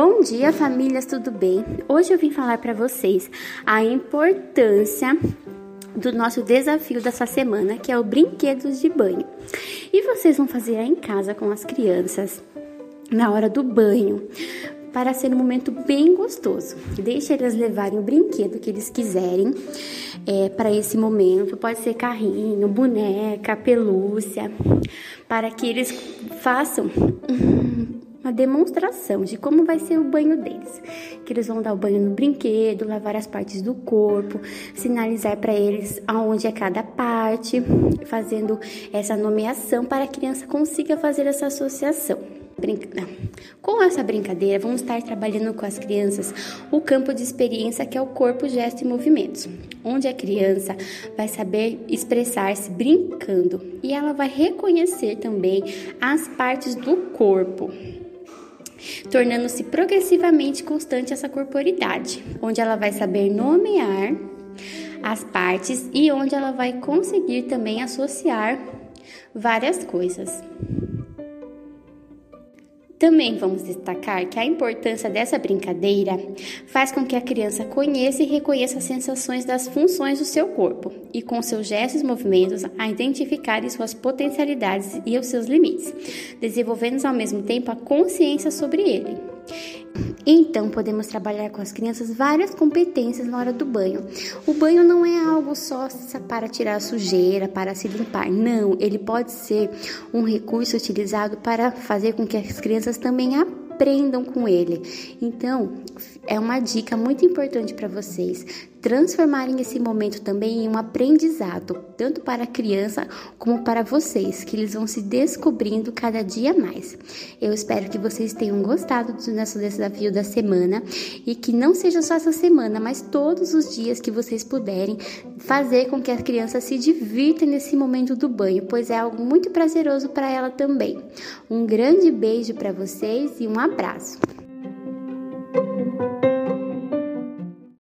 Bom dia, famílias, tudo bem? Hoje eu vim falar para vocês a importância do nosso desafio dessa semana, que é o brinquedos de banho. E vocês vão fazer em casa com as crianças na hora do banho para ser um momento bem gostoso. Deixe eles levarem o brinquedo que eles quiserem é, para esse momento. Pode ser carrinho, boneca, pelúcia, para que eles façam uma demonstração de como vai ser o banho deles. Que eles vão dar o banho no brinquedo, lavar as partes do corpo, sinalizar para eles aonde é cada parte, fazendo essa nomeação para a criança consiga fazer essa associação. Com essa brincadeira, vamos estar trabalhando com as crianças o campo de experiência que é o corpo, gesto e movimentos, onde a criança vai saber expressar-se brincando e ela vai reconhecer também as partes do corpo tornando-se progressivamente constante essa corporidade, onde ela vai saber nomear as partes e onde ela vai conseguir também associar várias coisas. Também vamos destacar que a importância dessa brincadeira faz com que a criança conheça e reconheça as sensações das funções do seu corpo e, com seus gestos e movimentos, a identificar suas potencialidades e os seus limites, desenvolvendo ao mesmo tempo a consciência sobre ele. Então, podemos trabalhar com as crianças várias competências na hora do banho. O banho não é algo só para tirar a sujeira, para se limpar. Não, ele pode ser um recurso utilizado para fazer com que as crianças também aprendam com ele. Então, é uma dica muito importante para vocês transformarem esse momento também em um aprendizado, tanto para a criança como para vocês, que eles vão se descobrindo cada dia mais. Eu espero que vocês tenham gostado do nosso desafio da semana e que não seja só essa semana, mas todos os dias que vocês puderem fazer com que a criança se divirta nesse momento do banho, pois é algo muito prazeroso para ela também. Um grande beijo para vocês e um abraço.